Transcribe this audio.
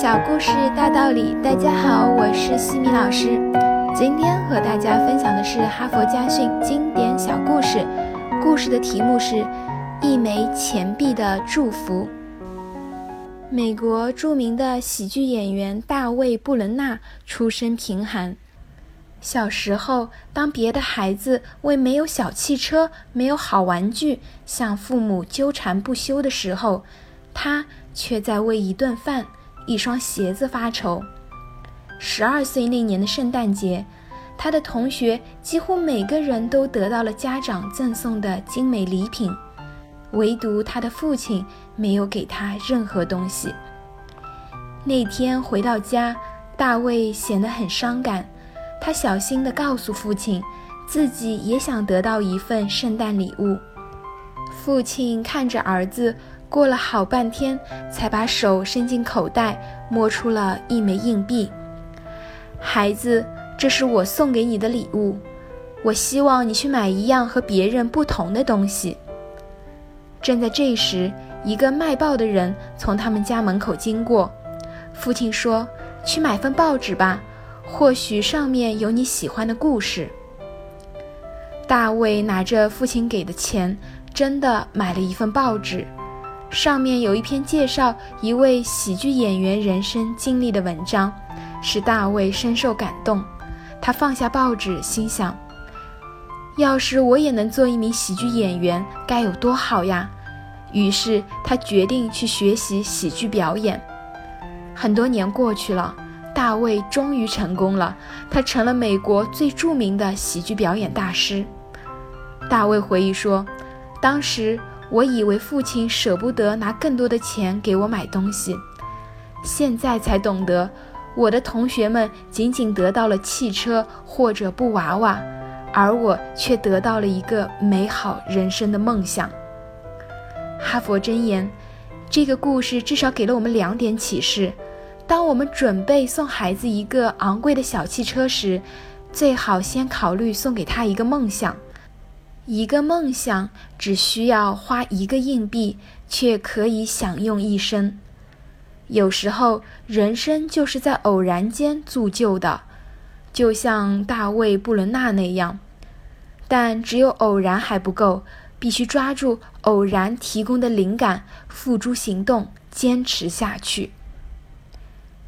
小故事大道理，大家好，我是西米老师。今天和大家分享的是哈佛家训经典小故事，故事的题目是《一枚钱币的祝福》。美国著名的喜剧演员大卫·布伦纳出身贫寒。小时候，当别的孩子为没有小汽车、没有好玩具向父母纠缠不休的时候，他却在为一顿饭、一双鞋子发愁。十二岁那年的圣诞节，他的同学几乎每个人都得到了家长赠送的精美礼品，唯独他的父亲没有给他任何东西。那天回到家，大卫显得很伤感。他小心地告诉父亲，自己也想得到一份圣诞礼物。父亲看着儿子，过了好半天，才把手伸进口袋，摸出了一枚硬币。孩子，这是我送给你的礼物。我希望你去买一样和别人不同的东西。正在这时，一个卖报的人从他们家门口经过。父亲说：“去买份报纸吧。”或许上面有你喜欢的故事。大卫拿着父亲给的钱，真的买了一份报纸，上面有一篇介绍一位喜剧演员人生经历的文章，使大卫深受感动。他放下报纸，心想：要是我也能做一名喜剧演员，该有多好呀！于是他决定去学习喜剧表演。很多年过去了。大卫终于成功了，他成了美国最著名的喜剧表演大师。大卫回忆说：“当时我以为父亲舍不得拿更多的钱给我买东西，现在才懂得，我的同学们仅仅得到了汽车或者布娃娃，而我却得到了一个美好人生的梦想。”哈佛箴言，这个故事至少给了我们两点启示。当我们准备送孩子一个昂贵的小汽车时，最好先考虑送给他一个梦想。一个梦想只需要花一个硬币，却可以享用一生。有时候，人生就是在偶然间铸就的，就像大卫·布伦纳那样。但只有偶然还不够，必须抓住偶然提供的灵感，付诸行动，坚持下去。